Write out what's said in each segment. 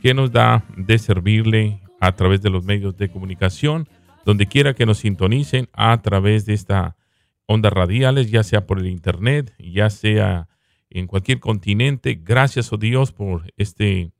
que nos da de servirle a través de los medios de comunicación, donde quiera que nos sintonicen a través de esta ondas radiales, ya sea por el internet, ya sea en cualquier continente. Gracias, oh Dios, por este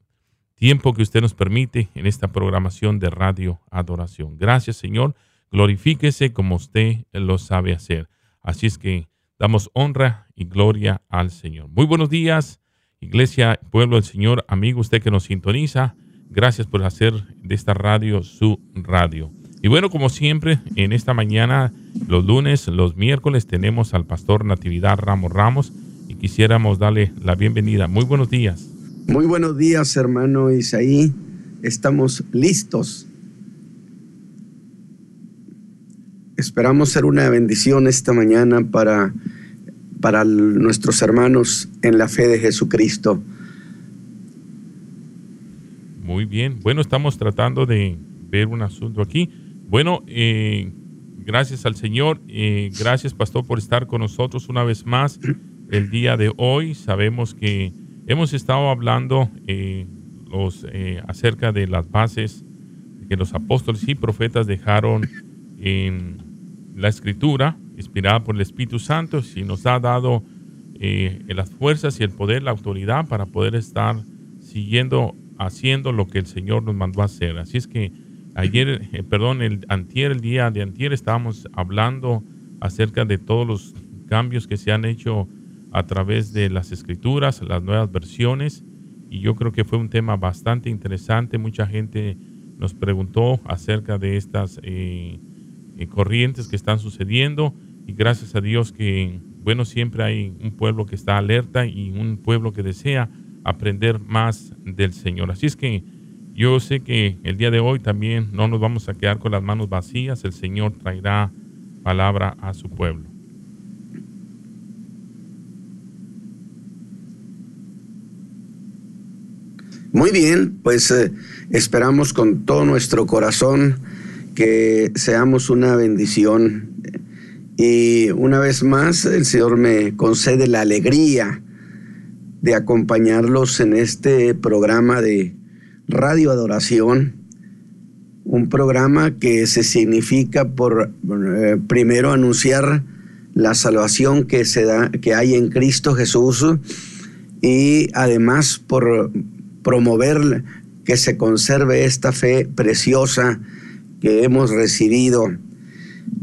tiempo que usted nos permite en esta programación de Radio Adoración. Gracias, Señor. Glorifíquese como usted lo sabe hacer. Así es que damos honra y gloria al Señor. Muy buenos días, Iglesia, pueblo del Señor, amigo, usted que nos sintoniza. Gracias por hacer de esta radio su radio. Y bueno, como siempre, en esta mañana, los lunes, los miércoles, tenemos al pastor Natividad Ramos Ramos y quisiéramos darle la bienvenida. Muy buenos días. Muy buenos días, hermano Isaí. Estamos listos. Esperamos ser una bendición esta mañana para, para nuestros hermanos en la fe de Jesucristo. Muy bien. Bueno, estamos tratando de ver un asunto aquí. Bueno, eh, gracias al Señor. Eh, gracias, Pastor, por estar con nosotros una vez más el día de hoy. Sabemos que hemos estado hablando eh, los, acerca de las bases que los apóstoles y profetas dejaron en la escritura, inspirada por el Espíritu Santo, y nos ha dado las fuerzas y el poder, la autoridad para poder estar siguiendo, haciendo lo que el Señor nos mandó a hacer. Así es que Ayer, eh, perdón, el antier, el día de antier estábamos hablando acerca de todos los cambios que se han hecho a través de las escrituras, las nuevas versiones, y yo creo que fue un tema bastante interesante. Mucha gente nos preguntó acerca de estas eh, eh, corrientes que están sucediendo, y gracias a Dios que, bueno, siempre hay un pueblo que está alerta y un pueblo que desea aprender más del Señor. Así es que yo sé que el día de hoy también no nos vamos a quedar con las manos vacías. El Señor traerá palabra a su pueblo. Muy bien, pues eh, esperamos con todo nuestro corazón que seamos una bendición. Y una vez más, el Señor me concede la alegría de acompañarlos en este programa de Radio Adoración, un programa que se significa por eh, primero anunciar la salvación que se da que hay en Cristo Jesús y además por promover que se conserve esta fe preciosa que hemos recibido.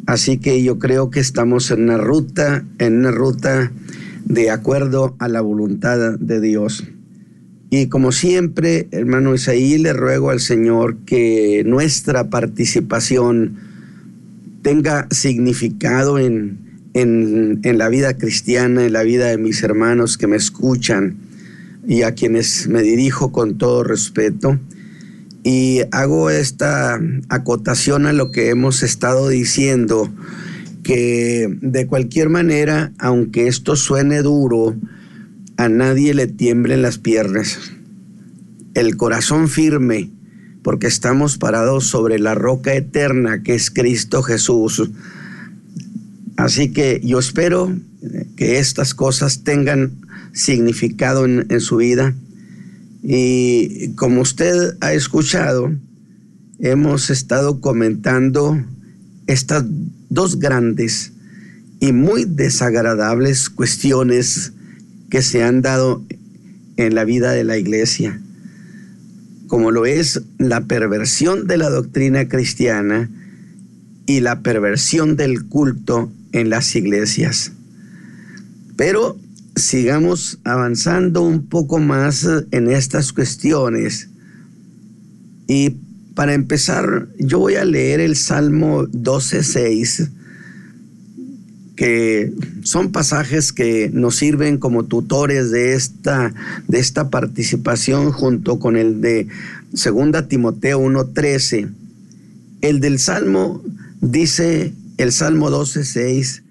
Así que yo creo que estamos en una ruta, en una ruta de acuerdo a la voluntad de Dios. Y como siempre, hermano Isaí, le ruego al Señor que nuestra participación tenga significado en, en, en, la vida cristiana, en la vida de mis hermanos que me escuchan y a quienes me dirijo con todo respeto. Y hago esta acotación a lo que hemos estado diciendo, que de cualquier manera, aunque esto suene duro, a nadie le tiemblen las piernas, el corazón firme, porque estamos parados sobre la roca eterna que es Cristo Jesús. Así que yo espero que estas cosas tengan significado en, en su vida. Y como usted ha escuchado, hemos estado comentando estas dos grandes y muy desagradables cuestiones que se han dado en la vida de la iglesia, como lo es la perversión de la doctrina cristiana y la perversión del culto en las iglesias. Pero sigamos avanzando un poco más en estas cuestiones. Y para empezar, yo voy a leer el Salmo 12.6 que son pasajes que nos sirven como tutores de esta, de esta participación junto con el de 2 Timoteo 1.13. El del Salmo dice, el Salmo 12.6,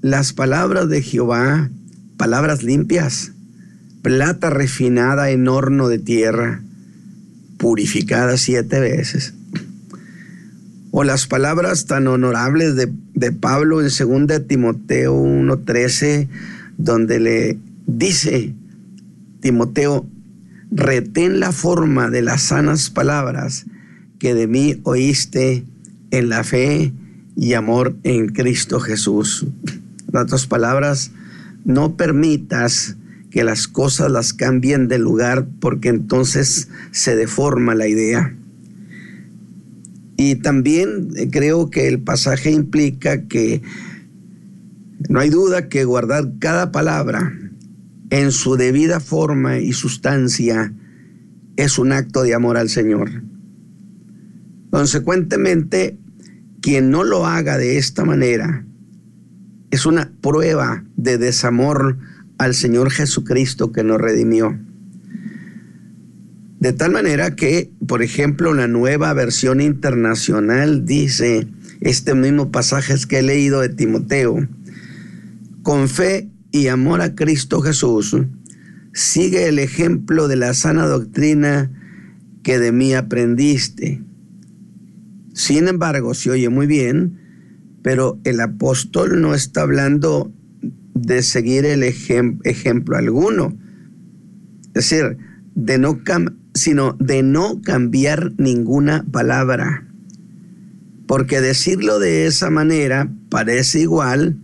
las palabras de Jehová, palabras limpias, plata refinada en horno de tierra, purificada siete veces o las palabras tan honorables de, de Pablo en 2 Timoteo 1:13, donde le dice, Timoteo, retén la forma de las sanas palabras que de mí oíste en la fe y amor en Cristo Jesús. En otras palabras, no permitas que las cosas las cambien de lugar porque entonces se deforma la idea. Y también eh, creo que el pasaje implica que no hay duda que guardar cada palabra en su debida forma y sustancia es un acto de amor al Señor. Consecuentemente, quien no lo haga de esta manera es una prueba de desamor al Señor Jesucristo que nos redimió. De tal manera que, por ejemplo, la nueva versión internacional dice, este mismo pasaje que he leído de Timoteo, con fe y amor a Cristo Jesús, sigue el ejemplo de la sana doctrina que de mí aprendiste. Sin embargo, se oye muy bien, pero el apóstol no está hablando de seguir el ejemplo alguno. Es decir, de no sino de no cambiar ninguna palabra. Porque decirlo de esa manera parece igual,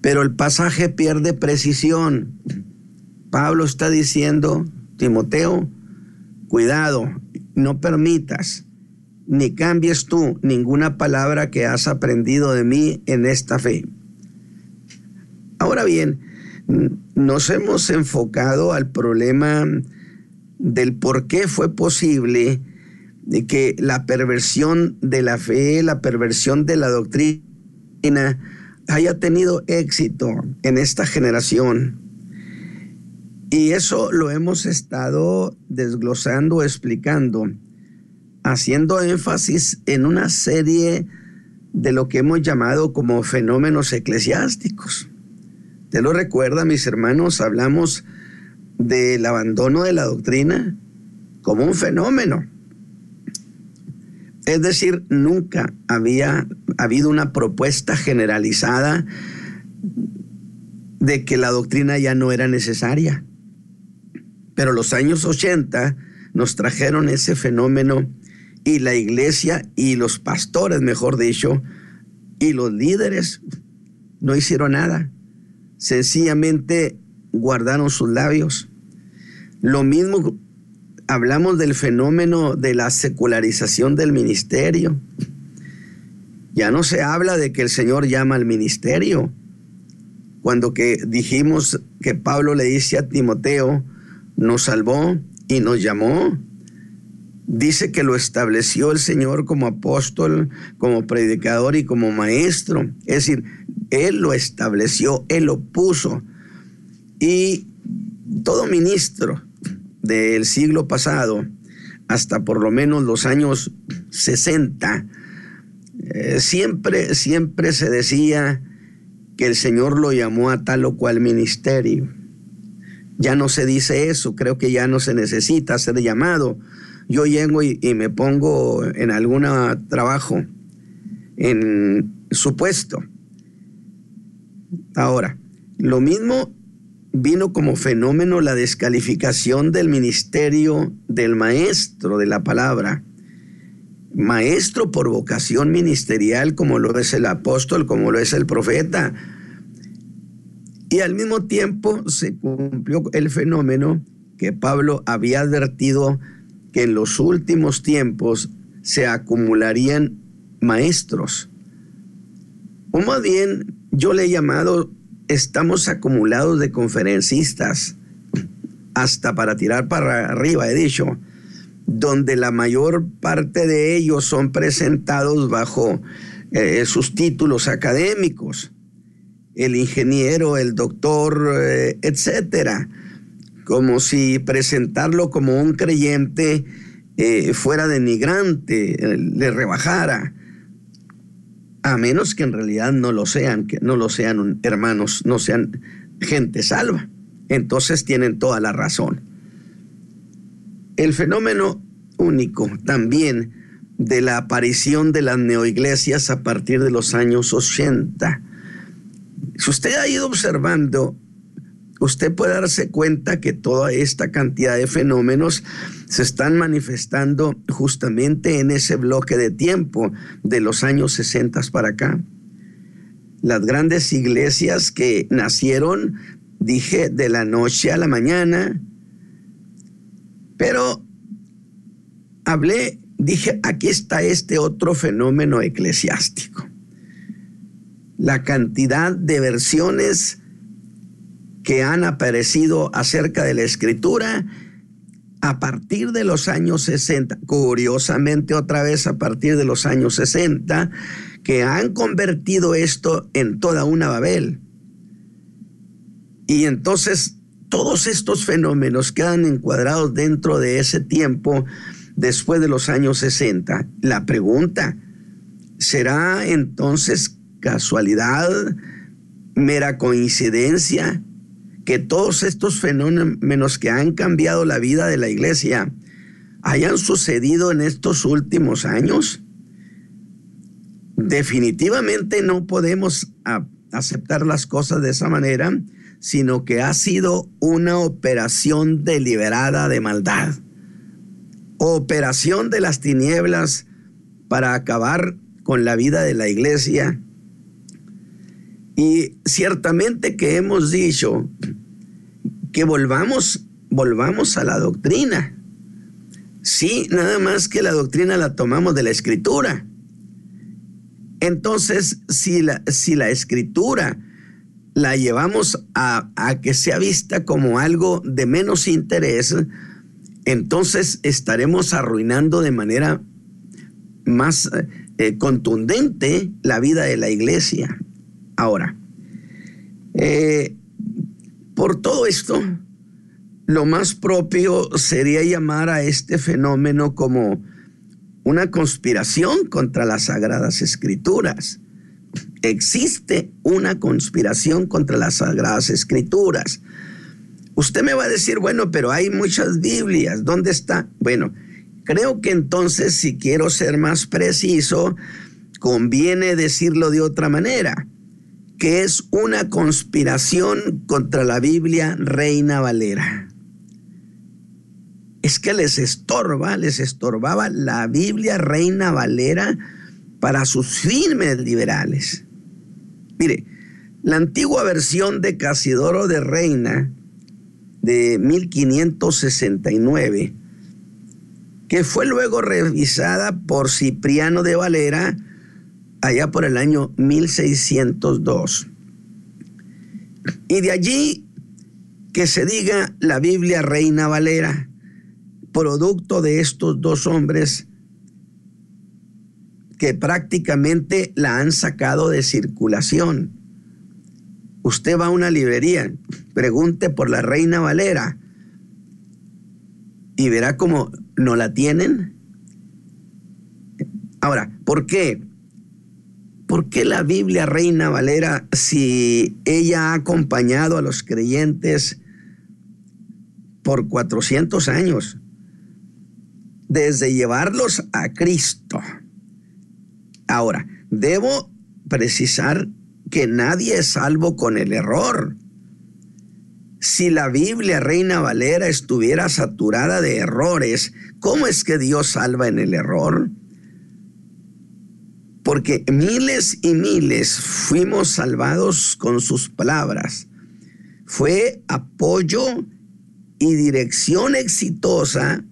pero el pasaje pierde precisión. Pablo está diciendo, Timoteo, cuidado, no permitas ni cambies tú ninguna palabra que has aprendido de mí en esta fe. Ahora bien, nos hemos enfocado al problema del por qué fue posible que la perversión de la fe, la perversión de la doctrina, haya tenido éxito en esta generación. Y eso lo hemos estado desglosando, explicando, haciendo énfasis en una serie de lo que hemos llamado como fenómenos eclesiásticos. ¿Te lo recuerda, mis hermanos? Hablamos del abandono de la doctrina como un fenómeno. Es decir, nunca había habido una propuesta generalizada de que la doctrina ya no era necesaria. Pero los años 80 nos trajeron ese fenómeno y la iglesia y los pastores, mejor dicho, y los líderes no hicieron nada. Sencillamente guardaron sus labios. Lo mismo hablamos del fenómeno de la secularización del ministerio. Ya no se habla de que el Señor llama al ministerio. Cuando que dijimos que Pablo le dice a Timoteo, nos salvó y nos llamó. Dice que lo estableció el Señor como apóstol, como predicador y como maestro. Es decir, Él lo estableció, Él lo puso. Y todo ministro del siglo pasado, hasta por lo menos los años 60, eh, siempre, siempre se decía que el Señor lo llamó a tal o cual ministerio. Ya no se dice eso, creo que ya no se necesita ser llamado. Yo llego y, me pongo en algún trabajo, en su puesto. Ahora, lo mismo vino como fenómeno la descalificación del ministerio del maestro de la palabra. Maestro por vocación ministerial como lo es el apóstol, como lo es el profeta. Y al mismo tiempo se cumplió el fenómeno que Pablo había advertido que en los últimos tiempos se acumularían maestros. O más bien, yo le he llamado estamos acumulados de conferencistas, hasta para tirar para arriba, he dicho, donde la mayor parte de ellos son presentados bajo eh, sus títulos académicos, el ingeniero, el doctor, eh, etcétera, como si presentarlo como un creyente eh, fuera denigrante, le rebajara a menos que en realidad no lo sean, que no lo sean hermanos, no sean gente salva. Entonces tienen toda la razón. El fenómeno único también de la aparición de las neoiglesias a partir de los años 80. Si usted ha ido observando usted puede darse cuenta que toda esta cantidad de fenómenos se están manifestando justamente en ese bloque de tiempo de los años 60 para acá. Las grandes iglesias que nacieron, dije, de la noche a la mañana, pero hablé, dije, aquí está este otro fenómeno eclesiástico. La cantidad de versiones que han aparecido acerca de la escritura a partir de los años 60, curiosamente otra vez a partir de los años 60, que han convertido esto en toda una Babel. Y entonces todos estos fenómenos quedan encuadrados dentro de ese tiempo después de los años 60. La pregunta, ¿será entonces casualidad, mera coincidencia? Que todos estos fenómenos que han cambiado la vida de la iglesia hayan sucedido en estos últimos años? Definitivamente no podemos aceptar las cosas de esa manera, sino que ha sido una operación deliberada de maldad, operación de las tinieblas para acabar con la vida de la iglesia. Y ciertamente que hemos dicho que volvamos, volvamos a la doctrina. Sí, nada más que la doctrina la tomamos de la escritura. Entonces, si la, si la escritura la llevamos a, que sea vista como algo de menos interés, entonces estaremos arruinando de manera más eh, contundente la vida de la iglesia. Ahora, eh, por todo esto, lo más propio sería llamar a este fenómeno como una conspiración contra las sagradas escrituras. Existe una conspiración contra las sagradas escrituras. Usted me va a decir, bueno, pero hay muchas Biblias, ¿dónde está? Bueno, creo que entonces, si quiero ser más preciso, conviene decirlo de otra manera que es una conspiración contra la Biblia Reina Valera. Es que les estorba, les estorbaba la Biblia Reina Valera para sus fines liberales. Mire, la antigua versión de Casidoro de Reina de 1569, que fue luego revisada por Cipriano de Valera, allá por el año 1602. Y de allí que se diga la Biblia Reina Valera, producto de estos dos hombres que prácticamente la han sacado de circulación. Usted va a una librería, pregunte por la Reina Valera y verá cómo no la tienen. Ahora, ¿por qué? ¿Por qué la Biblia Reina Valera, si ella ha acompañado a los creyentes por 400 años, desde llevarlos a Cristo? Ahora, debo precisar que nadie es salvo con el error. Si la Biblia Reina Valera estuviera saturada de errores, ¿cómo es que Dios salva en el error? Porque miles y miles fuimos salvados con sus palabras. Fue apoyo y dirección exitosa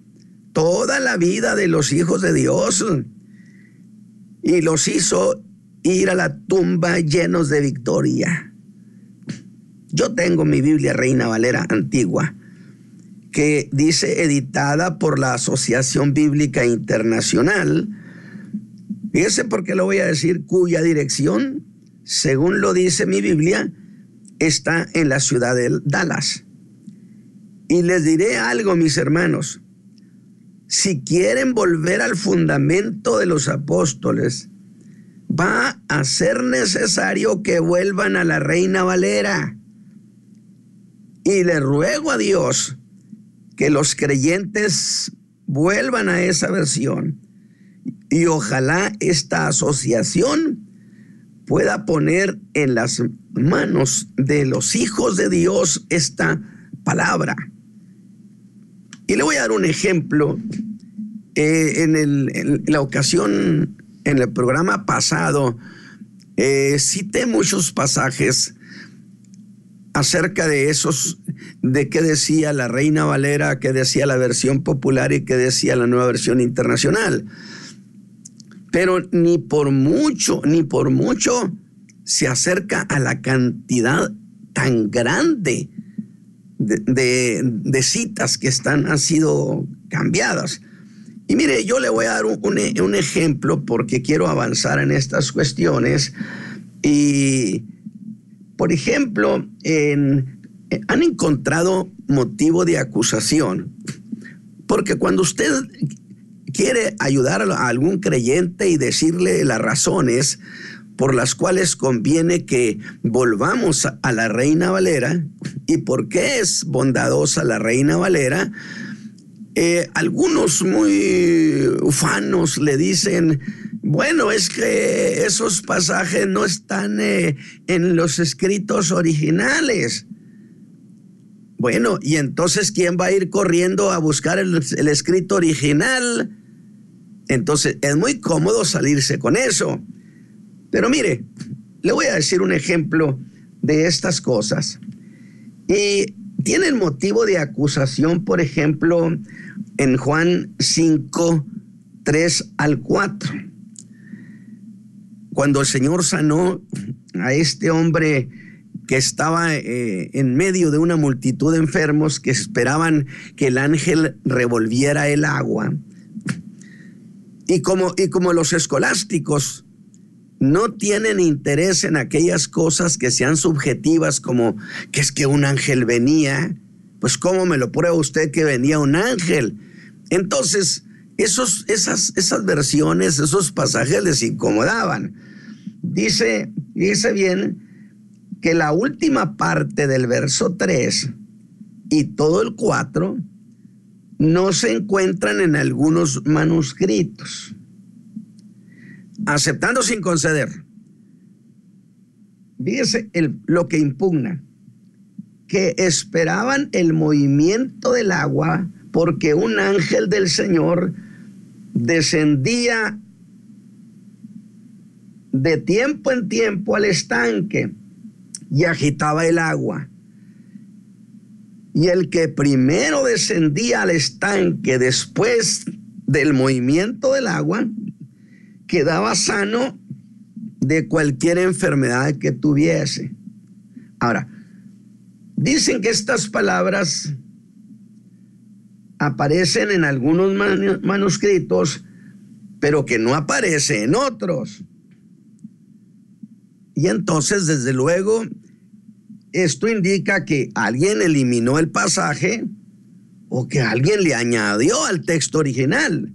toda la vida de los hijos de Dios y los hizo ir a la tumba llenos de victoria. Yo tengo mi Biblia Reina Valera antigua, que dice editada por la Asociación Bíblica Internacional, Fíjese por qué lo voy a decir, cuya dirección, según lo dice mi Biblia, está en la ciudad de Dallas. Y les diré algo, mis hermanos. Si quieren volver al fundamento de los apóstoles, va a ser necesario que vuelvan a la Reina Valera. Y le ruego a Dios que los creyentes vuelvan a esa versión y ojalá esta asociación pueda poner en las manos de los hijos de Dios esta palabra. Y le voy a dar un ejemplo. Eh, en, la ocasión, en el programa pasado, eh, cité muchos pasajes acerca de esos, de qué decía la Reina Valera, qué decía la versión popular y qué decía la nueva versión internacional. Pero ni por mucho, ni por mucho se acerca a la cantidad tan grande de, citas que están, han sido cambiadas. Y mire, yo le voy a dar un, un ejemplo porque quiero avanzar en estas cuestiones. Y por ejemplo, han encontrado motivo de acusación, porque cuando usted quiere ayudar a algún creyente y decirle las razones por las cuales conviene que volvamos a la Reina Valera y por qué es bondadosa la Reina Valera, eh, algunos muy ufanos le dicen, bueno, es que esos pasajes no están eh, en los escritos originales. Bueno, y entonces, ¿quién va a ir corriendo a buscar el, escrito original? Entonces, es muy cómodo salirse con eso. Pero mire, le voy a decir un ejemplo de estas cosas. Y tienen motivo de acusación, por ejemplo, en Juan 5, 3 al 4 cuando el Señor sanó a este hombre que estaba eh, en medio de una multitud de enfermos que esperaban que el ángel revolviera el agua. Y como, y como los escolásticos no tienen interés en aquellas cosas que sean subjetivas, como que es que un ángel venía, pues ¿cómo me lo prueba usted que venía un ángel? Entonces, esos, esas, esas versiones, esos pasajes les incomodaban. Dice, dice bien que la última parte del verso 3 y todo el 4 no se encuentran en algunos manuscritos. Aceptando sin conceder. Fíjese lo que impugna, que esperaban el movimiento del agua porque un ángel del Señor descendía de tiempo en tiempo al estanque y agitaba el agua. Y el que primero descendía al estanque después del movimiento del agua, quedaba sano de cualquier enfermedad que tuviese. Ahora, dicen que estas palabras aparecen en algunos manuscritos, pero que no aparece en otros. Y entonces, desde luego, esto indica que alguien eliminó el pasaje o que alguien le añadió al texto original.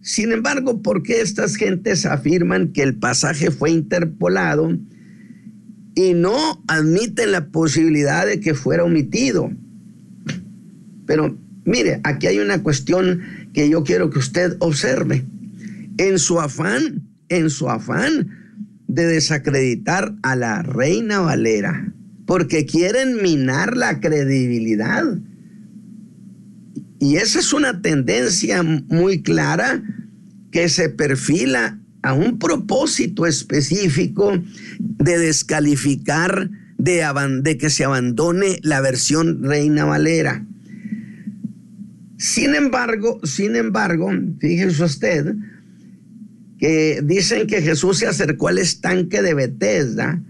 Sin embargo, ¿por qué estas gentes afirman que el pasaje fue interpolado y no admiten la posibilidad de que fuera omitido? Pero mire, aquí hay una cuestión que yo quiero que usted observe. En su afán, en su afán de desacreditar a la reina Valera porque quieren minar la credibilidad. Y esa es una tendencia muy clara que se perfila a un propósito específico de descalificar, de, de que se abandone la versión Reina Valera. Sin embargo, sin embargo, fíjese usted, que dicen que Jesús se acercó al estanque de Bethesda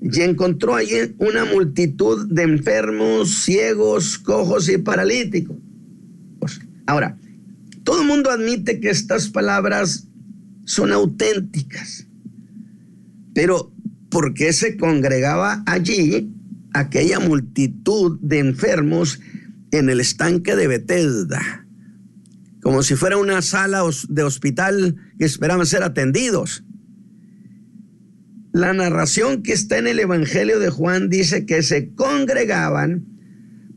y encontró allí una multitud de enfermos, ciegos, cojos y paralíticos. Ahora, todo el mundo admite que estas palabras son auténticas, pero ¿por qué se congregaba allí aquella multitud de enfermos en el estanque de Bethesda? Como si fuera una sala de hospital que esperaban ser atendidos. La narración que está en el Evangelio de Juan dice que se congregaban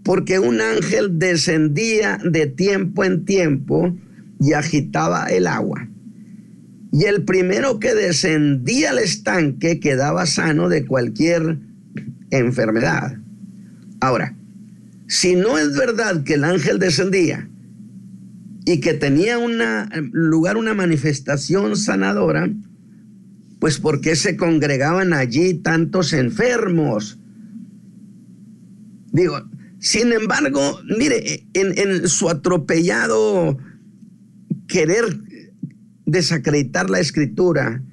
porque un ángel descendía de tiempo en tiempo y agitaba el agua. Y el primero que descendía al estanque quedaba sano de cualquier enfermedad. Ahora, si no es verdad que el ángel descendía y que tenía lugar una manifestación sanadora, pues ¿por qué se congregaban allí tantos enfermos? Digo, sin embargo, mire, en, en su atropellado querer desacreditar la escritura,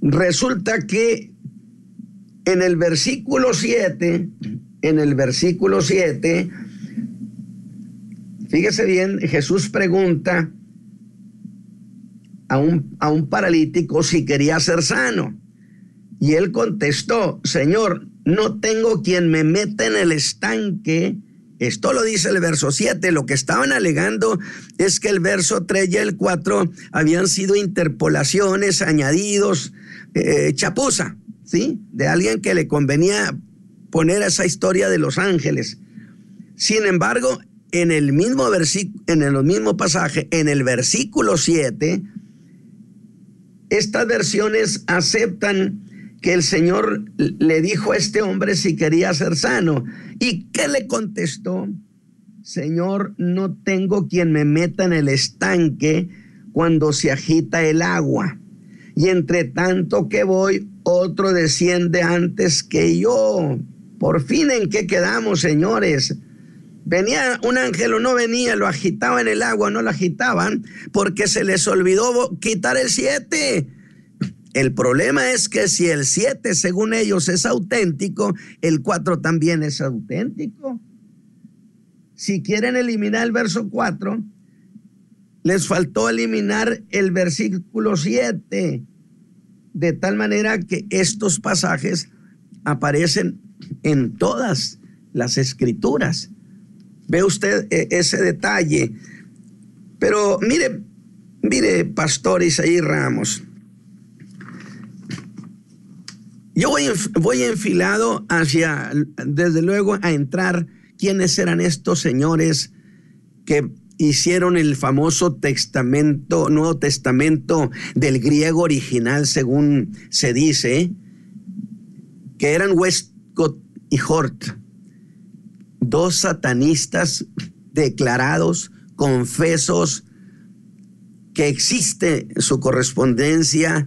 resulta que en el versículo 7, en el versículo 7, fíjese bien, Jesús pregunta a un, a un paralítico si quería ser sano. Y él contestó, Señor, no tengo quien me meta en el estanque. Esto lo dice el verso 7. Lo que estaban alegando es que el verso 3 y el 4 habían sido interpolaciones, añadidos, eh, chapuza, ¿sí? De alguien que le convenía poner esa historia de los ángeles. Sin embargo, en el mismo en el mismo pasaje, en el versículo 7, estas versiones aceptan que el Señor le dijo a este hombre si quería ser sano. ¿Y qué le contestó? Señor, no tengo quien me meta en el estanque cuando se agita el agua. Y entre tanto que voy, otro desciende antes que yo. Por fin, ¿en qué quedamos, señores? Venía un ángel o no venía, lo agitaba en el agua, no lo agitaban, porque se les olvidó quitar el siete. El problema es que si el 7, según ellos, es auténtico, el 4 también es auténtico. Si quieren eliminar el verso 4, les faltó eliminar el versículo 7, de tal manera que estos pasajes aparecen en todas las escrituras. Ve usted eh, ese detalle. Pero mire, mire, pastor Isaí Ramos. Yo voy, voy enfilado hacia, desde luego, a entrar quiénes eran estos señores que hicieron el famoso testamento, Nuevo Testamento del griego original, según se dice, que eran Westcott y Hort, dos satanistas declarados, confesos, que existe su correspondencia,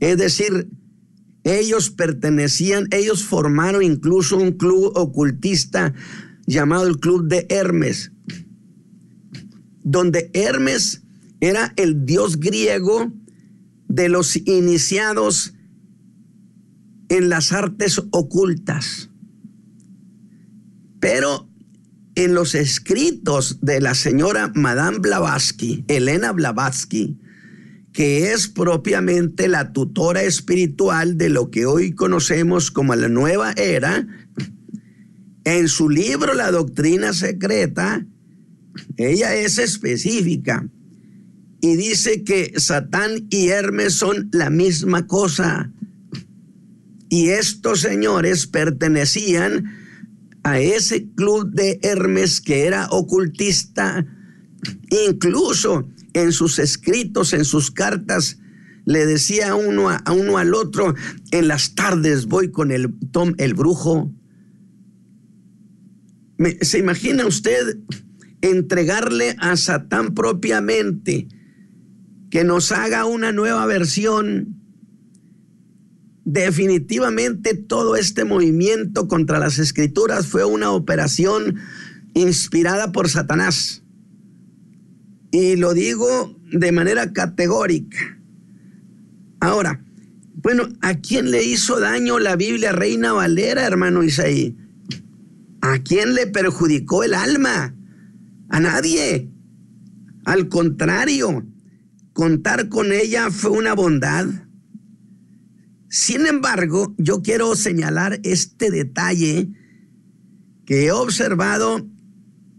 es decir, ellos pertenecían, ellos formaron incluso un club ocultista llamado el Club de Hermes, donde Hermes era el dios griego de los iniciados en las artes ocultas. Pero en los escritos de la señora Madame Blavatsky, Elena Blavatsky, que es propiamente la tutora espiritual de lo que hoy conocemos como la nueva era, en su libro La Doctrina Secreta, ella es específica y dice que Satán y Hermes son la misma cosa. Y estos señores pertenecían a ese club de Hermes que era ocultista, incluso en sus escritos, en sus cartas, le decía uno a, uno al otro, en las tardes voy con el Tom el brujo. ¿Se imagina usted entregarle a Satán propiamente que nos haga una nueva versión? Definitivamente todo este movimiento contra las escrituras fue una operación inspirada por Satanás. Y lo digo de manera categórica. Ahora, bueno, ¿a quién le hizo daño la Biblia Reina Valera, hermano Isaí? ¿A quién le perjudicó el alma? A nadie. Al contrario, contar con ella fue una bondad. Sin embargo, yo quiero señalar este detalle que he observado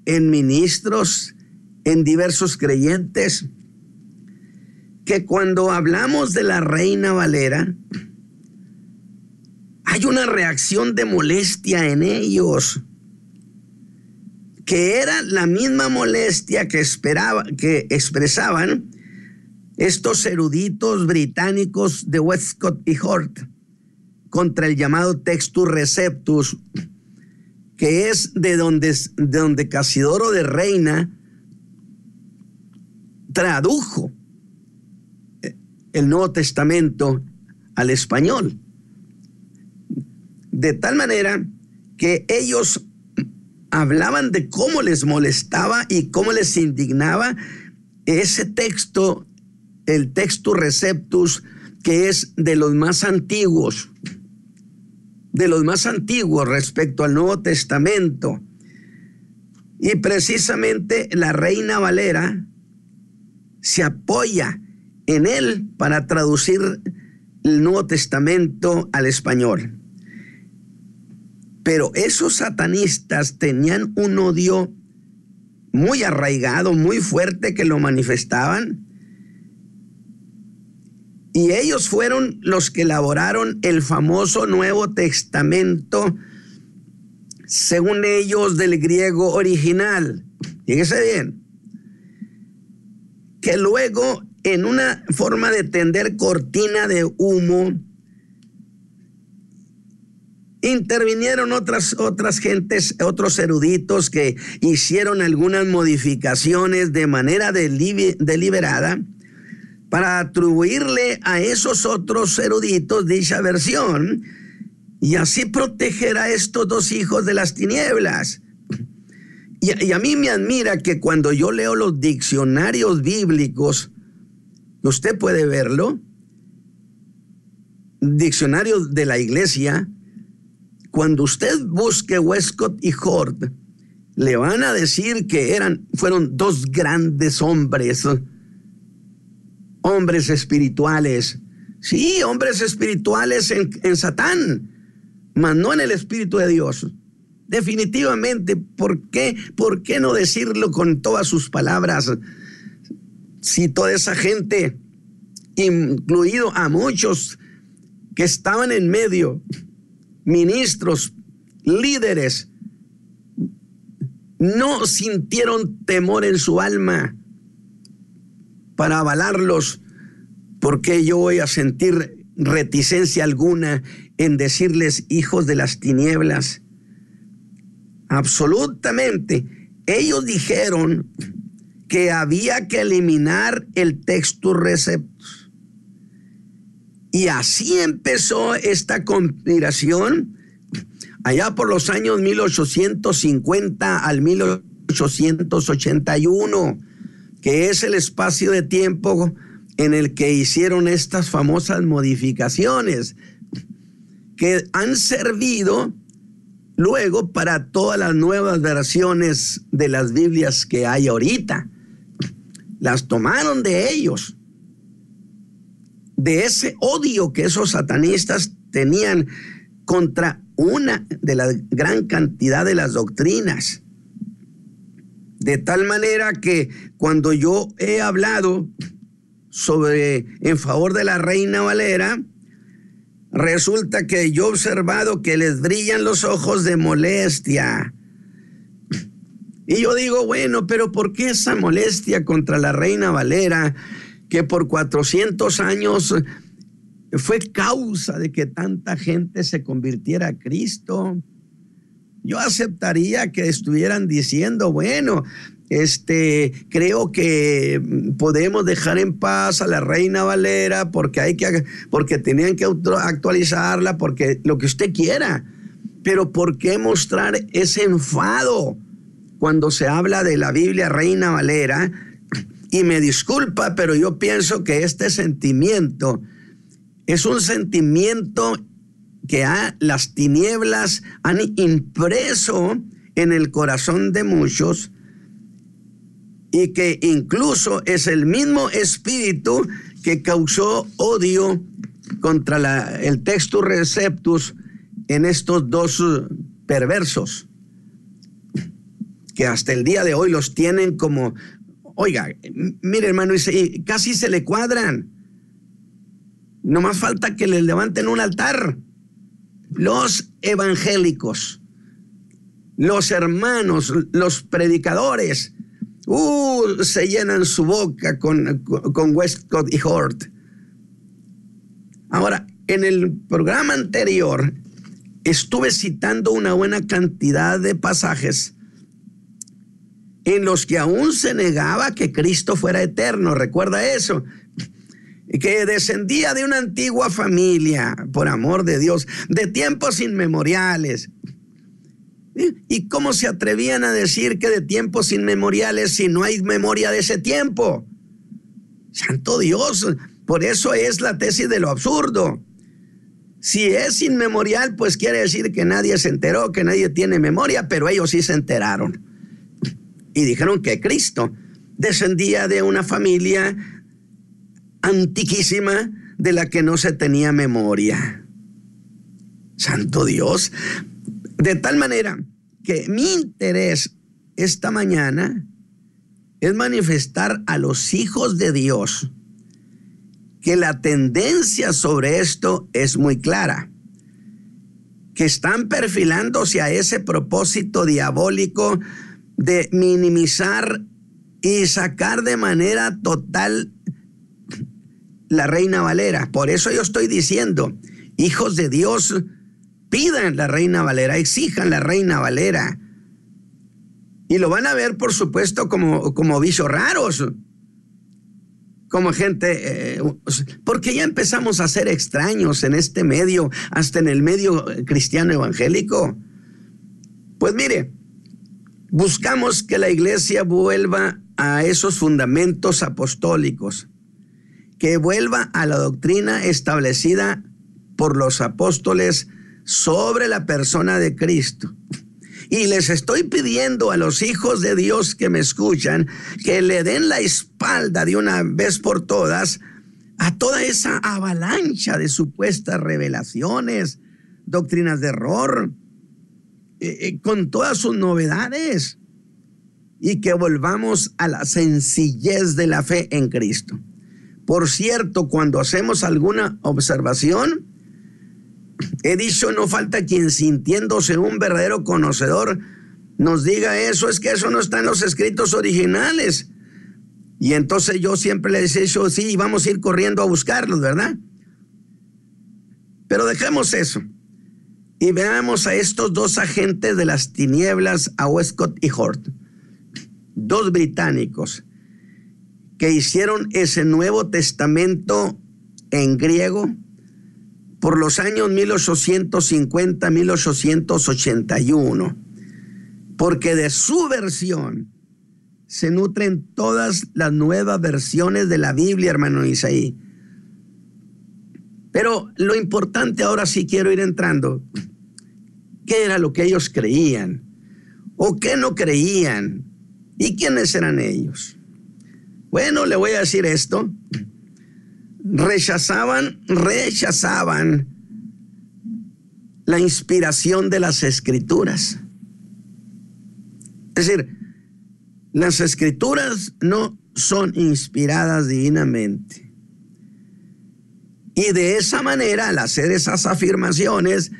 en ministros en diversos creyentes que cuando hablamos de la reina Valera, hay una reacción de molestia en ellos, que era la misma molestia que, esperaba, que expresaban estos eruditos británicos de Westcott y Hort contra el llamado Textus Receptus, que es de donde, de donde Casidoro de Reina tradujo el Nuevo Testamento al español. De tal manera que ellos hablaban de cómo les molestaba y cómo les indignaba ese texto, el texto receptus, que es de los más antiguos, de los más antiguos respecto al Nuevo Testamento. Y precisamente la reina Valera se apoya en él para traducir el Nuevo Testamento al español. Pero esos satanistas tenían un odio muy arraigado, muy fuerte que lo manifestaban. Y ellos fueron los que elaboraron el famoso Nuevo Testamento, según ellos, del griego original. Fíjese bien, que luego en una forma de tender cortina de humo, intervinieron otras, otras gentes, otros eruditos que hicieron algunas modificaciones de manera deliberada para atribuirle a esos otros eruditos dicha versión y así proteger a estos dos hijos de las tinieblas. Y, y a mí me admira que cuando yo leo los diccionarios bíblicos, usted puede verlo, diccionarios de la iglesia, cuando usted busque Westcott y Hort, le van a decir que eran, fueron dos grandes hombres, hombres espirituales. Sí, hombres espirituales en, en Satán, mas no en el Espíritu de Dios. Definitivamente, ¿por qué? ¿Por qué no decirlo con todas sus palabras? Si toda esa gente, incluido a muchos que estaban en medio, ministros, líderes, no sintieron temor en su alma para avalarlos, porque yo voy a sentir reticencia alguna en decirles hijos de las tinieblas. Absolutamente. Ellos dijeron que había que eliminar el texto receptus y así empezó esta conspiración allá por los años 1850 al 1881, que es el espacio de tiempo en el que hicieron estas famosas modificaciones, que han servido luego para todas las nuevas versiones de las Biblias que hay ahorita. Las tomaron de ellos de ese odio que esos satanistas tenían contra una de la gran cantidad de las doctrinas. De tal manera que cuando yo he hablado sobre en favor de la reina Valera, resulta que yo he observado que les brillan los ojos de molestia. Y yo digo, bueno, pero ¿por qué esa molestia contra la reina Valera? que por 400 años fue causa de que tanta gente se convirtiera a Cristo. Yo aceptaría que estuvieran diciendo, bueno, este, creo que podemos dejar en paz a la reina Valera porque hay que, porque tenían que actualizarla, porque lo que usted quiera. Pero ¿por qué mostrar ese enfado cuando se habla de la Biblia Reina Valera? Y me disculpa, pero yo pienso que este sentimiento es un sentimiento que las tinieblas han impreso en el corazón de muchos y que incluso es el mismo espíritu que causó odio contra el texto receptus en estos dos perversos, que hasta el día de hoy los tienen como Oiga, mire hermano, casi se le cuadran. No más falta que le levanten un altar. Los evangélicos, los hermanos, los predicadores, uh, se llenan su boca con, con Westcott y Hort. Ahora, en el programa anterior estuve citando una buena cantidad de pasajes en los que aún se negaba que Cristo fuera eterno. Recuerda eso. Que descendía de una antigua familia, por amor de Dios, de tiempos inmemoriales. ¿Y cómo se atrevían a decir que de tiempos inmemoriales si no hay memoria de ese tiempo? Santo Dios, por eso es la tesis de lo absurdo. Si es inmemorial, pues quiere decir que nadie se enteró, que nadie tiene memoria, pero ellos sí se enteraron. Y dijeron que Cristo descendía de una familia antiquísima de la que no se tenía memoria. Santo Dios. De tal manera que mi interés esta mañana es manifestar a los hijos de Dios que la tendencia sobre esto es muy clara, que están perfilándose a ese propósito diabólico de minimizar y sacar de manera total la reina Valera. Por eso yo estoy diciendo, hijos de Dios, pidan la reina Valera, exijan la reina Valera. Y lo van a ver, por supuesto, como, como bichos raros, como gente, eh, porque ya empezamos a ser extraños en este medio, hasta en el medio cristiano evangélico. Pues mire, buscamos que la iglesia vuelva a esos fundamentos apostólicos, que vuelva a la doctrina establecida por los apóstoles sobre la persona de Cristo. Y les estoy pidiendo a los hijos de Dios que me escuchan que le den la espalda de una vez por todas a toda esa avalancha de supuestas revelaciones, doctrinas de error, eh, eh, con todas sus novedades, y que volvamos a la sencillez de la fe en Cristo. Por cierto, cuando hacemos alguna observación, He dicho, no falta quien sintiéndose un verdadero conocedor nos diga eso, es que eso no está en los escritos originales. Y entonces yo siempre le he dicho, sí, vamos a ir corriendo a buscarlos, ¿verdad? Pero dejemos eso. Y veamos a estos dos agentes de las tinieblas, a Westcott y Hort, dos británicos que hicieron ese Nuevo Testamento en griego por los años 1850-1881, porque de su versión se nutren todas las nuevas versiones de la Biblia, hermano Isaí. Pero lo importante ahora sí quiero ir entrando, ¿qué era lo que ellos creían? ¿O qué no creían? ¿Y quiénes eran ellos? Bueno, le voy a decir esto rechazaban, rechazaban la inspiración de las escrituras. Es decir, las escrituras no son inspiradas divinamente. Y de esa manera, al hacer esas afirmaciones,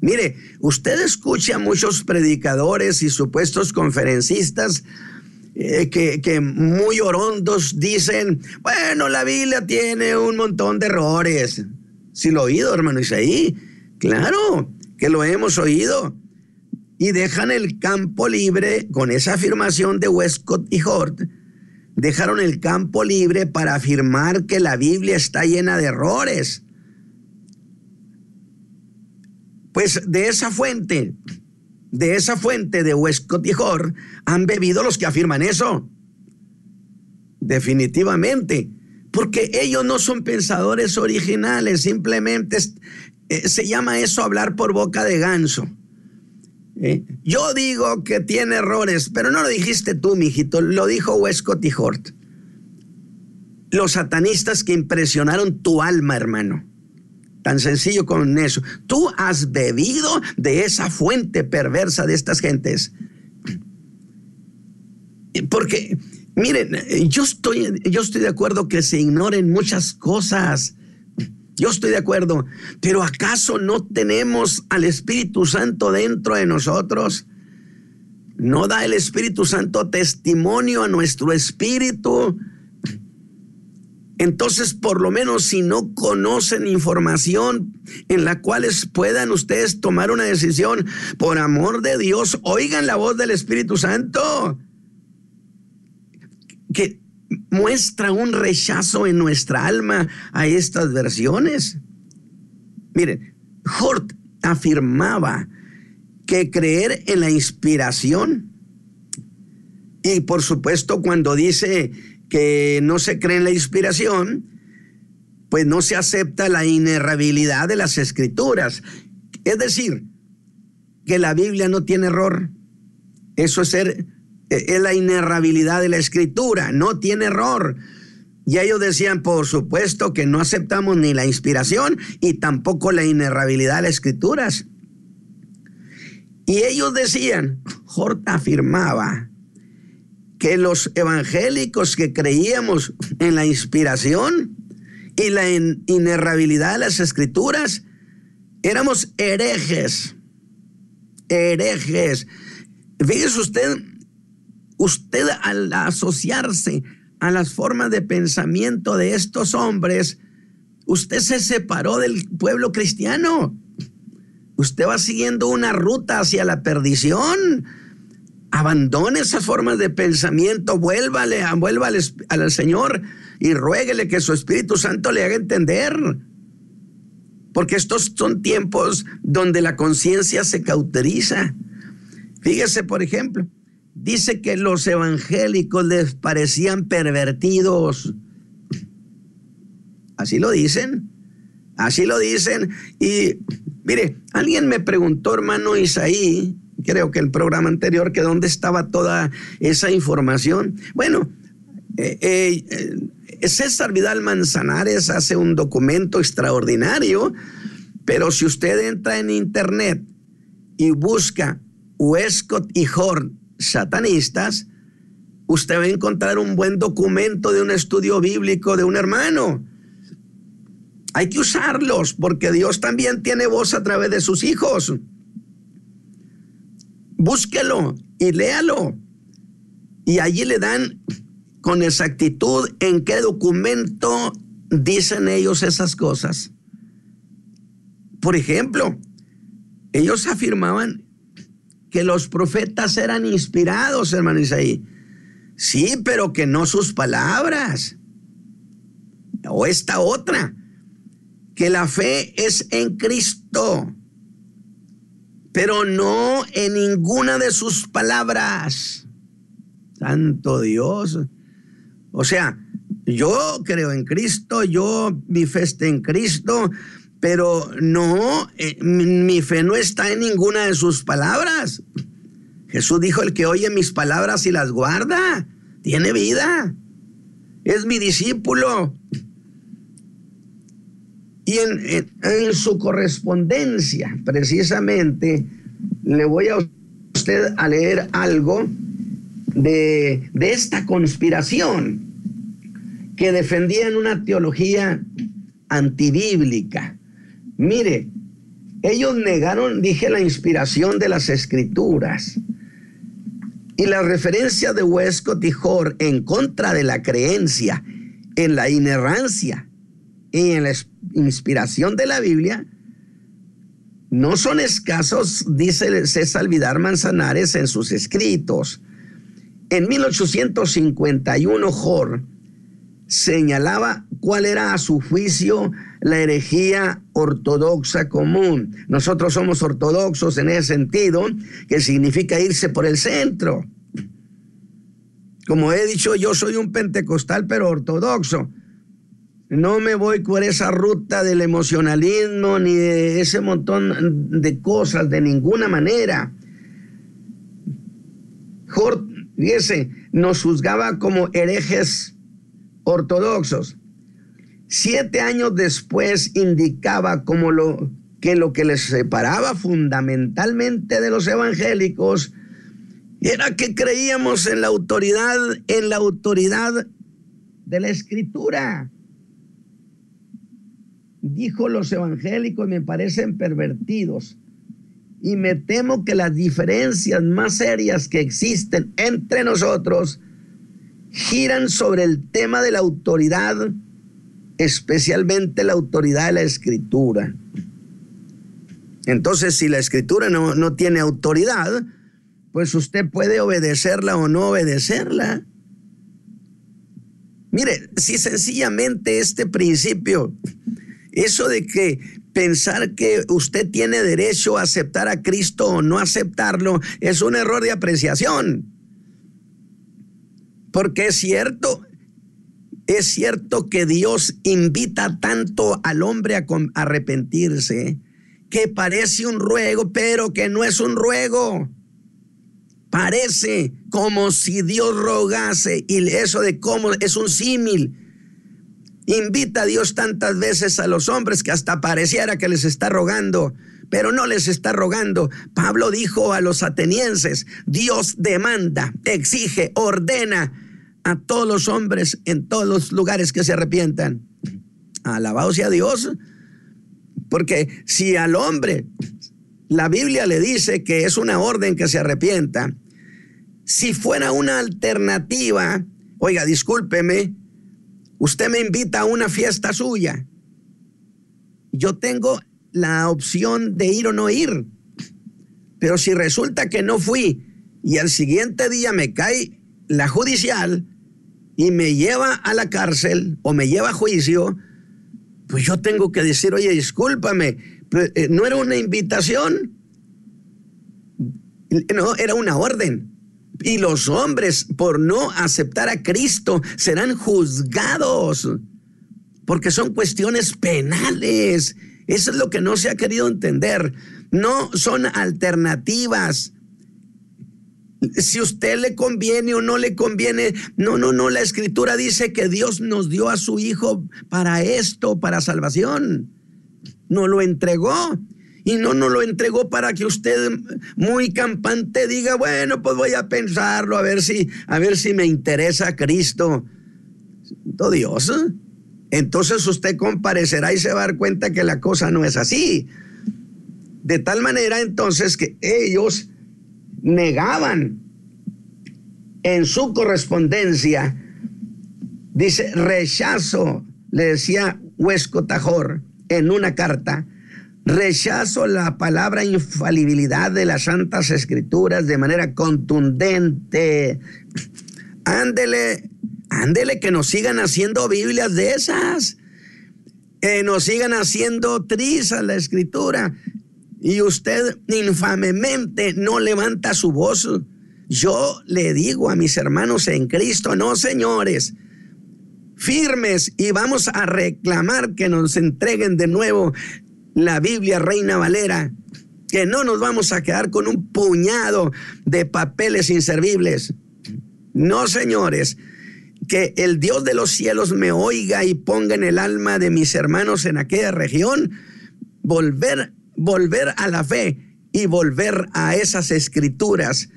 mire, usted escucha a muchos predicadores y supuestos conferencistas eh, que, muy orondos dicen, bueno, la Biblia tiene un montón de errores. Si lo he oído, hermano Isaí, claro que lo hemos oído. Y dejan el campo libre con esa afirmación de Westcott y Hort. Dejaron el campo libre para afirmar que la Biblia está llena de errores. Pues de esa fuente de esa fuente de Hort han bebido los que afirman eso. Definitivamente. Porque ellos no son pensadores originales, simplemente eh, se llama eso hablar por boca de ganso. ¿Eh? Yo digo que tiene errores, pero no lo dijiste tú, mijito, lo dijo Westcott y Hort. Los satanistas que impresionaron tu alma, hermano. Tan sencillo con eso. Tú has bebido de esa fuente perversa de estas gentes. Porque, miren, yo estoy, yo estoy de acuerdo que se ignoren muchas cosas. Yo estoy de acuerdo. Pero ¿acaso no tenemos al Espíritu Santo dentro de nosotros? no da el Espíritu Santo testimonio a nuestro espíritu, entonces por lo menos si no conocen información en la cual puedan ustedes tomar una decisión, por amor de Dios, oigan la voz del Espíritu Santo, que muestra un rechazo en nuestra alma a estas versiones. Miren, Hort afirmaba que creer en la inspiración, y por supuesto cuando dice que no se cree en la inspiración, pues no se acepta la inerrabilidad de las escrituras. Es decir, que la Biblia no tiene error. Eso es ser es la inerrabilidad de la escritura, no tiene error. Y ellos decían, por supuesto, que no aceptamos ni la inspiración y tampoco la inerrabilidad de las escrituras. Y ellos decían, Hort afirmaba que los evangélicos que creíamos en la inspiración y la inerrabilidad de las escrituras, éramos herejes, herejes. Fíjese usted, usted al asociarse a las formas de pensamiento de estos hombres, usted se separó del pueblo cristiano. Usted va siguiendo una ruta hacia la perdición. Abandone esas formas de pensamiento, vuélvale, vuélvale al Señor y ruéguele que su Espíritu Santo le haga entender. Porque estos son tiempos donde la conciencia se cauteriza. Fíjese, por ejemplo, dice que los evangélicos les parecían pervertidos. Así lo dicen. Así lo dicen. Y mire, alguien me preguntó, hermano Isaí, creo que el programa anterior, que dónde estaba toda esa información. Bueno, eh, eh, César Vidal Manzanares hace un documento extraordinario, pero si usted entra en internet y busca Westcott y Horn satanistas, usted va a encontrar un buen documento de un estudio bíblico de un hermano. Hay que usarlos porque Dios también tiene voz a través de sus hijos. Búsquelo y léalo. Y allí le dan con exactitud en qué documento dicen ellos esas cosas. Por ejemplo, ellos afirmaban que los profetas eran inspirados, hermano Isaí. Sí, pero que no sus palabras. O esta otra, que la fe es en Cristo, pero no en ninguna de sus palabras. Santo Dios. O sea, yo creo en Cristo, yo mi fe está en Cristo, pero no, eh, mi fe no está en ninguna de sus palabras. Jesús dijo, el que oye mis palabras y las guarda, tiene vida. Es mi discípulo. Y en, su correspondencia, precisamente, le voy a usted a leer algo de, esta conspiración que defendían una teología antibíblica Mire, ellos negaron, dije, la inspiración de las escrituras. Y la referencia de Westcott y Hor en contra de la creencia en la inerrancia y en la inspiración de la Biblia no son escasos, dice César Vidar Manzanares en sus escritos. En 1851, Hor señalaba cuál era a su juicio la herejía ortodoxa común. Nosotros somos ortodoxos en ese sentido, que significa irse por el centro. Como he dicho, yo soy un pentecostal, pero ortodoxo. No me voy por esa ruta del emocionalismo ni de ese montón de cosas de ninguna manera. Hort, fíjese, nos juzgaba como herejes ortodoxos. Siete años después indicaba como lo que lo que les separaba fundamentalmente de los evangélicos era que creíamos en la autoridad, en la autoridad de la escritura. Dijo los evangélicos me parecen pervertidos y me temo que las diferencias más serias que existen entre nosotros giran sobre el tema de la autoridad, especialmente la autoridad de la escritura. Entonces, si la escritura no, no tiene autoridad, pues usted puede obedecerla o no obedecerla. Mire, si sencillamente este principio, eso de que pensar que usted tiene derecho a aceptar a Cristo o no aceptarlo, es un error de apreciación. Porque es cierto, es cierto que Dios invita tanto al hombre a arrepentirse, que parece un ruego, pero que no es un ruego. Parece como si Dios rogase y eso de cómo es un símil. Invita a Dios tantas veces a los hombres que hasta pareciera que les está rogando, pero no les está rogando. Pablo dijo a los atenienses, Dios demanda, exige, ordena a todos los hombres en todos los lugares que se arrepientan. Alabado sea Dios, porque si al hombre la Biblia le dice que es una orden que se arrepienta. Si fuera una alternativa, oiga, discúlpeme, usted me invita a una fiesta suya. Yo tengo la opción de ir o no ir. Pero si resulta que no fui y al siguiente día me cae la judicial y me lleva a la cárcel o me lleva a juicio, pues yo tengo que decir, oye, discúlpame, eh, no era una invitación, no, era una orden. Y los hombres, por no aceptar a Cristo, serán juzgados, porque son cuestiones penales. Eso es lo que no se ha querido entender. No son alternativas. Si usted le conviene o no le conviene, no, no, no, la escritura dice que Dios nos dio a su Hijo para esto, para salvación nos lo entregó. Y no nos lo entregó para que usted muy campante diga, bueno, pues voy a pensarlo, a ver si, a ver si me interesa Cristo. todo Dios. Entonces usted comparecerá y se va a dar cuenta que la cosa no es así. De tal manera entonces que ellos negaban en su correspondencia, dice, rechazo, le decía Huesco Tajor, en una carta, rechazo la palabra infalibilidad de las santas escrituras de manera contundente. Ándele, ándele que nos sigan haciendo Biblias de esas. Que nos sigan haciendo trizas la escritura. Y usted infamemente no levanta su voz. Yo le digo a mis hermanos en Cristo, no señores, firmes y vamos a reclamar que nos entreguen de nuevo la Biblia Reina Valera, que no nos vamos a quedar con un puñado de papeles inservibles. No, señores, que el Dios de los cielos me oiga y ponga en el alma de mis hermanos en aquella región volver volver a la fe y volver a esas escrituras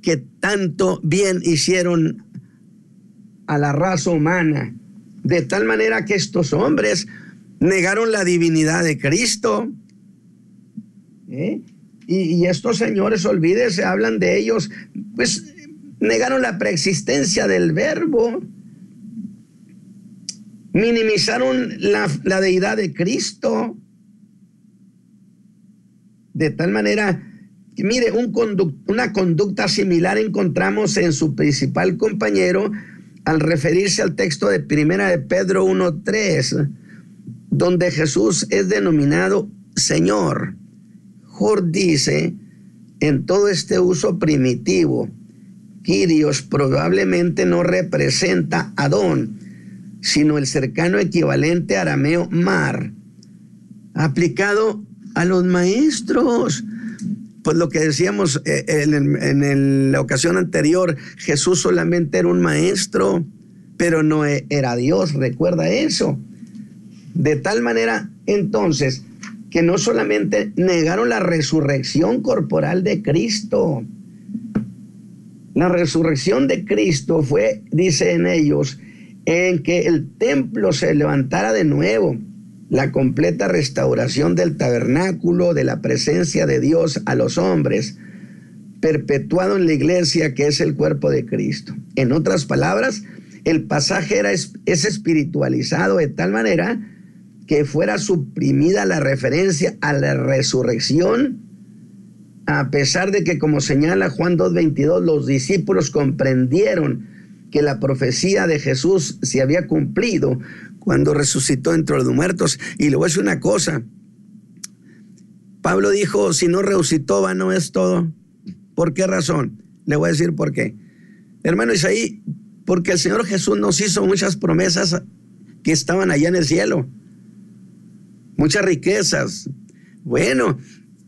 que tanto bien hicieron a la raza humana de tal manera que estos hombres negaron la divinidad de Cristo. ¿eh? Y, estos señores, olvídese, hablan de ellos, pues negaron la preexistencia del verbo, minimizaron la, deidad de Cristo. De tal manera mire, un una conducta similar encontramos en su principal compañero, al referirse al texto de Primera de Pedro 1.3, donde Jesús es denominado Señor. Jor dice, en todo este uso primitivo, Kyrios probablemente no representa Adón, sino el cercano equivalente arameo mar, aplicado a los maestros pues lo que decíamos eh, en, la ocasión anterior, Jesús solamente era un maestro, pero no e, era Dios, recuerda eso. De tal manera, entonces, que no solamente negaron la resurrección corporal de Cristo, la resurrección de Cristo fue, dice en ellos, en que el templo se levantara de nuevo la completa restauración del tabernáculo, de la presencia de Dios a los hombres, perpetuado en la iglesia que es el cuerpo de Cristo. En otras palabras, el pasaje era, es espiritualizado de tal manera que fuera suprimida la referencia a la resurrección, a pesar de que, como señala Juan 2.22, los discípulos comprendieron que la profecía de Jesús se había cumplido cuando resucitó entre los muertos. Y le voy a decir una cosa. Pablo dijo, si no resucitó, va, no es todo. ¿Por qué razón? Le voy a decir por qué. Hermano Isaí, porque el Señor Jesús nos hizo muchas promesas que estaban allá en el cielo. Muchas riquezas. Bueno,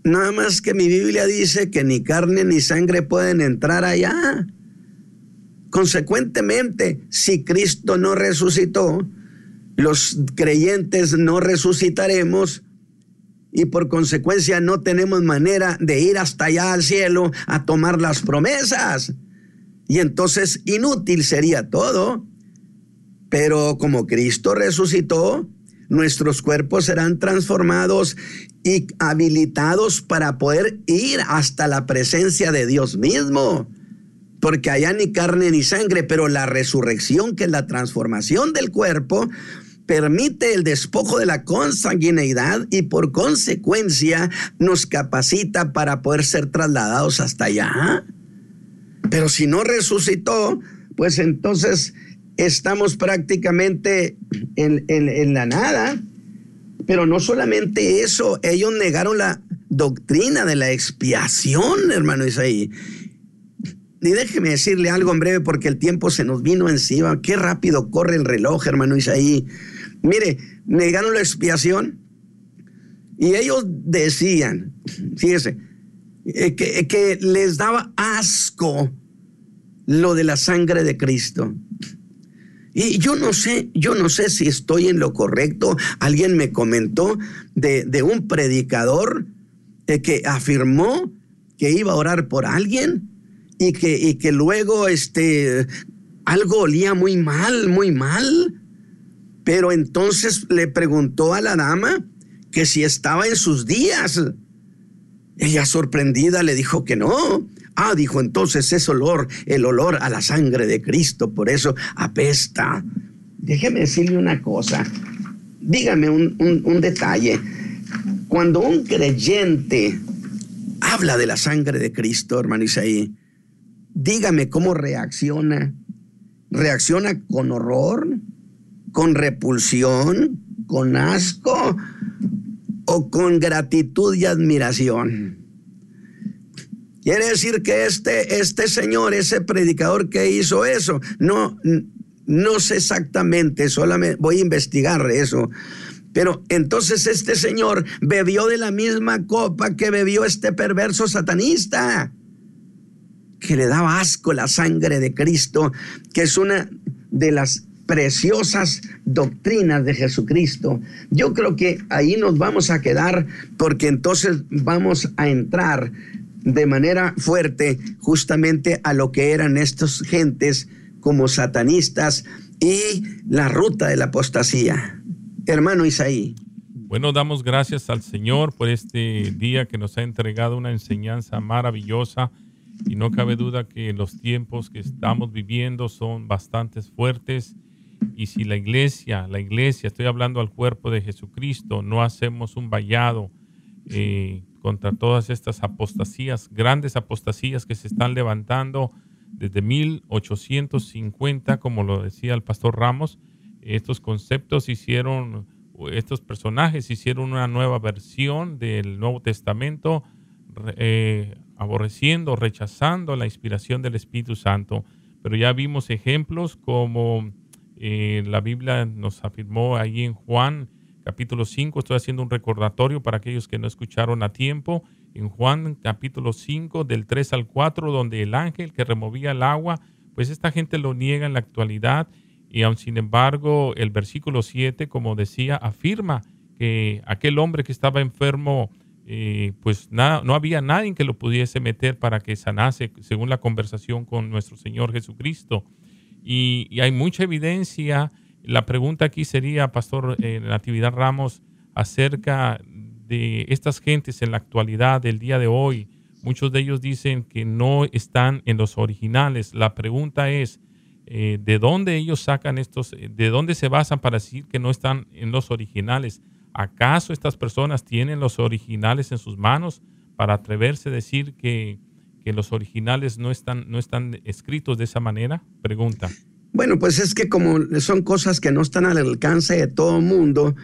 nada más que mi Biblia dice que ni carne ni sangre pueden entrar allá. Consecuentemente, si Cristo no resucitó, los creyentes no resucitaremos y por consecuencia no tenemos manera de ir hasta allá al cielo a tomar las promesas. Y entonces inútil sería todo. Pero como Cristo resucitó, nuestros cuerpos serán transformados y habilitados para poder ir hasta la presencia de Dios mismo porque allá ni carne ni sangre, pero la resurrección, que es la transformación del cuerpo, permite el despojo de la consanguineidad y por consecuencia nos capacita para poder ser trasladados hasta allá. Pero si no resucitó, pues entonces estamos prácticamente en, en la nada. Pero no solamente eso, ellos negaron la doctrina de la expiación, hermano Isaí. Y déjeme decirle algo en breve porque el tiempo se nos vino encima. Qué rápido corre el reloj, hermano Isaí. Mire, negaron la expiación y ellos decían, fíjese, eh, que, que les daba asco lo de la sangre de Cristo. Y yo no sé, yo no sé si estoy en lo correcto. Alguien me comentó de, de un predicador que afirmó que iba a orar por alguien y que, y que luego este, algo olía muy mal, muy mal. Pero entonces le preguntó a la dama que si estaba en sus días. Ella sorprendida le dijo que no. Ah, dijo entonces es olor, el olor a la sangre de Cristo, por eso apesta. Déjeme decirle una cosa, dígame un, detalle. Cuando un creyente habla de la sangre de Cristo, hermano Isaí, dígame cómo reacciona. ¿Reacciona con horror? ¿Con repulsión? ¿Con asco? ¿O con gratitud y admiración? Quiere decir que este, este señor, ese predicador que hizo eso, no, no sé exactamente, solamente voy a investigar eso. Pero entonces este señor bebió de la misma copa que bebió este perverso satanista que le daba asco la sangre de Cristo, que es una de las preciosas doctrinas de Jesucristo. Yo creo que ahí nos vamos a quedar porque entonces vamos a entrar de manera fuerte justamente a lo que eran estas gentes como satanistas y la ruta de la apostasía. Hermano Isaí. Bueno, damos gracias al Señor por este día que nos ha entregado una enseñanza maravillosa y no cabe duda que los tiempos que estamos viviendo son bastante fuertes y si la iglesia, la iglesia, estoy hablando al cuerpo de Jesucristo, no hacemos un vallado eh, contra todas estas apostasías, grandes apostasías que se están levantando desde 1850, como lo decía el pastor Ramos, estos conceptos hicieron, estos personajes hicieron una nueva versión del Nuevo Testamento, eh, aborreciendo, rechazando la inspiración del Espíritu Santo. Pero ya vimos ejemplos como eh, la Biblia nos afirmó ahí en Juan capítulo 5, estoy haciendo un recordatorio para aquellos que no escucharon a tiempo, en Juan capítulo 5 del 3 al 4, donde el ángel que removía el agua, pues esta gente lo niega en la actualidad y aun sin embargo el versículo 7, como decía, afirma que aquel hombre que estaba enfermo eh, pues no había nadie que lo pudiese meter para que sanase, según la conversación con nuestro Señor Jesucristo. Y, hay mucha evidencia. La pregunta aquí sería, Pastor eh, Natividad Ramos, acerca de estas gentes en la actualidad del día de hoy. Muchos de ellos dicen que no están en los originales. La pregunta es, eh, ¿de dónde ellos sacan estos, de dónde se basan para decir que no están en los originales? ¿Acaso estas personas tienen los originales en sus manos para atreverse a decir que, que los originales no están, no están escritos de esa manera? Pregunta. Bueno, pues es que como son cosas que no están al alcance de todo mundo,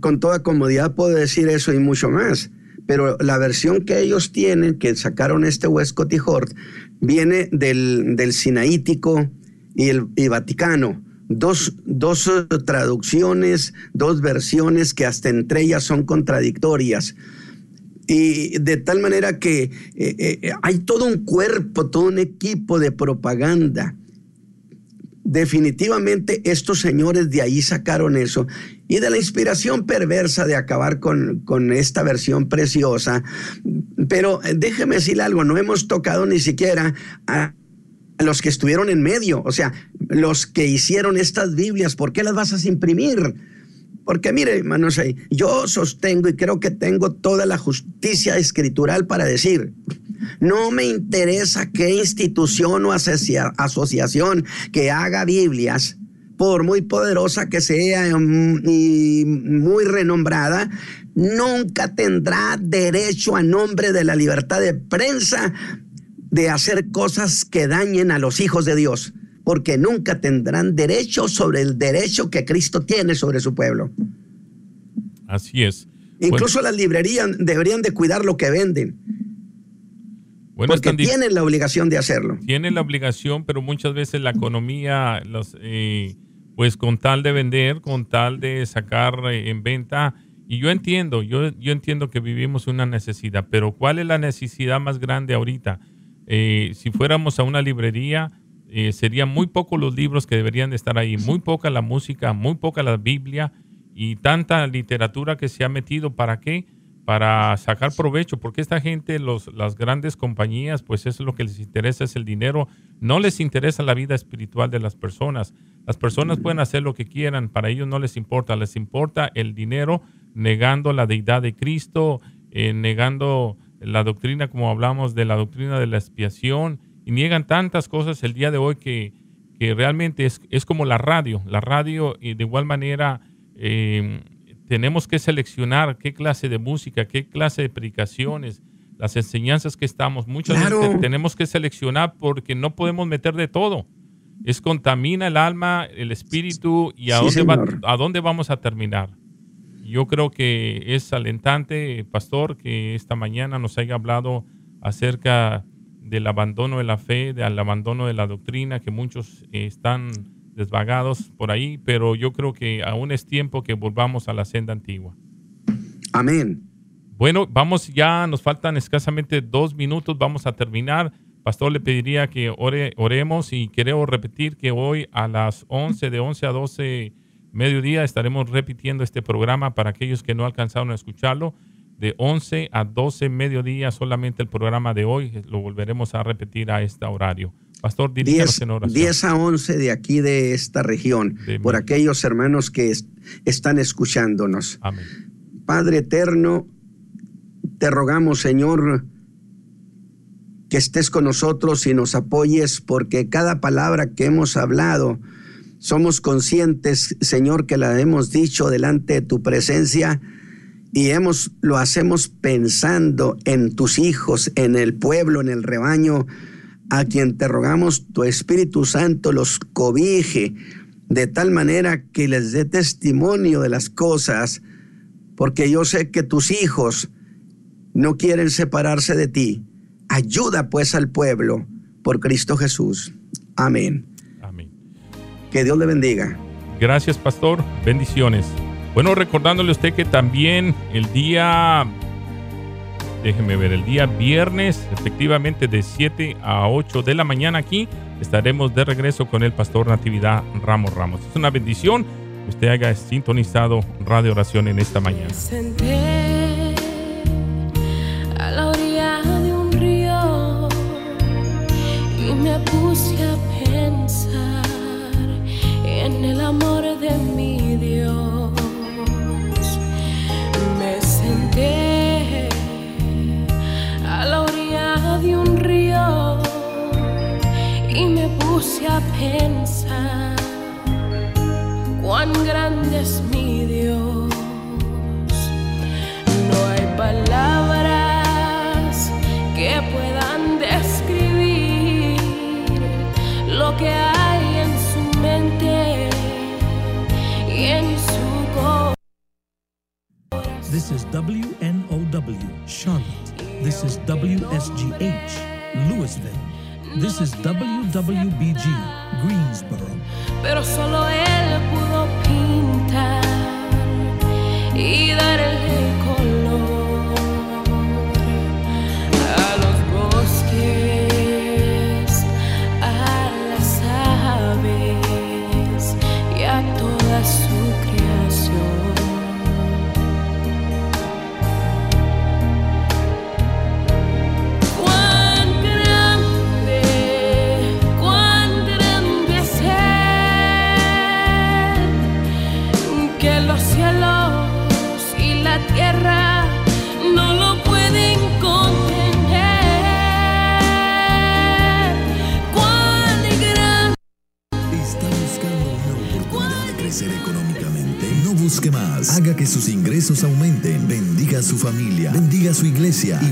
con toda comodidad puedo decir eso y mucho más. Pero la versión que ellos tienen, que sacaron este Westcott y Hort, viene del, del Sinaítico y el Vaticano. Dos, dos, traducciones, dos versiones que hasta entre ellas son contradictorias. Y de tal manera que eh, eh, hay todo un cuerpo, todo un equipo de propaganda definitivamente estos señores de ahí sacaron eso y de la inspiración perversa de acabar con, con esta versión preciosa. Pero eh, déjeme decir algo, no hemos tocado ni siquiera a los que estuvieron en medio, o sea, los que hicieron estas Biblias, ¿por qué las vas a imprimir? Porque mire, hermanos, yo sostengo y creo que tengo toda la justicia escritural para decir, no me interesa qué institución o asociación que haga Biblias, por muy poderosa que sea mm, y muy renombrada, nunca tendrá derecho a nombre de la libertad de prensa de hacer cosas que dañen a los hijos de Dios, porque nunca tendrán derecho sobre el derecho que Cristo tiene sobre su pueblo. Así es. Incluso las librerías deberían de cuidar lo que venden. Bueno, porque tienen la obligación de hacerlo. Tienen la obligación, pero muchas veces la economía, los, eh, pues con tal de vender, con tal de sacar eh, en venta, y yo entiendo, yo, yo entiendo que vivimos una necesidad, pero ¿cuál es la necesidad más grande ahorita? Eh, si fuéramos a una librería, eh, serían muy pocos los libros que deberían de estar ahí, muy poca la música, muy poca la Biblia y tanta literatura que se ha metido. ¿Para qué? Para sacar provecho, porque esta gente, los, las grandes compañías, pues eso es lo que les interesa, es el dinero. No les interesa la vida espiritual de las personas. Las personas pueden hacer lo que quieran, para ellos no les importa, les importa el dinero, negando la deidad de Cristo, eh, negando la doctrina, como hablamos de la doctrina de la expiación, y niegan tantas cosas el día de hoy que, que realmente es, es, como la radio. La radio, y de igual manera, eh, tenemos que seleccionar qué clase de música, qué clase de predicaciones, las enseñanzas que estamos. Muchas veces tenemos que seleccionar porque no podemos meter de todo. Es contamina el alma, el espíritu y a, dónde, va, a dónde vamos a terminar yo creo que es alentante, pastor, que esta mañana nos haya hablado acerca del abandono de la fe, del abandono de la doctrina, que muchos están desvagados por ahí, pero yo creo que aún es tiempo que volvamos a la senda antigua. Amén. Bueno, vamos ya, nos faltan escasamente dos minutos, vamos a terminar. Pastor, le pediría que ore, oremos y quiero repetir que hoy a las 11, de 11 a 12 mediodía estaremos repitiendo este programa para aquellos que no alcanzaron a escucharlo. De 11 a 12 mediodía solamente el programa de hoy. Lo volveremos a repetir a este horario. Pastor, 10, en oración. 10 a 11 de aquí de esta región, por aquellos hermanos que están escuchándonos. Amén. Padre eterno, te rogamos, Señor, que estés con nosotros y nos apoyes, porque cada palabra que hemos hablado, somos conscientes, Señor, que la hemos dicho delante de tu presencia y hemos, lo hacemos pensando en tus hijos, en el pueblo, en el rebaño, a quien te rogamos tu Espíritu Santo los cobije de tal manera que les dé testimonio de las cosas, porque yo sé que tus hijos no quieren separarse de ti. Ayuda pues al pueblo por Cristo Jesús. Amén. Que Dios le bendiga. Gracias, pastor. Bendiciones. Bueno, recordándole a usted que también el día, déjeme ver, el día viernes, efectivamente de 7 a 8 de la mañana aquí, estaremos de regreso con el pastor Natividad Ramos Ramos. Es una bendición que usted haya sintonizado Radio Oración en esta mañana. Pensar cuán grande es mi Dios. No hay palabras que puedan describir lo que hay en su mente y en su corazón. This is WNOW, Charlotte. This is WSGH, Louisville. This is WWBG, Pero solo él pudo pintar y darle Más. Haga que sus ingresos aumenten. Bendiga a su familia. Bendiga a su iglesia. Y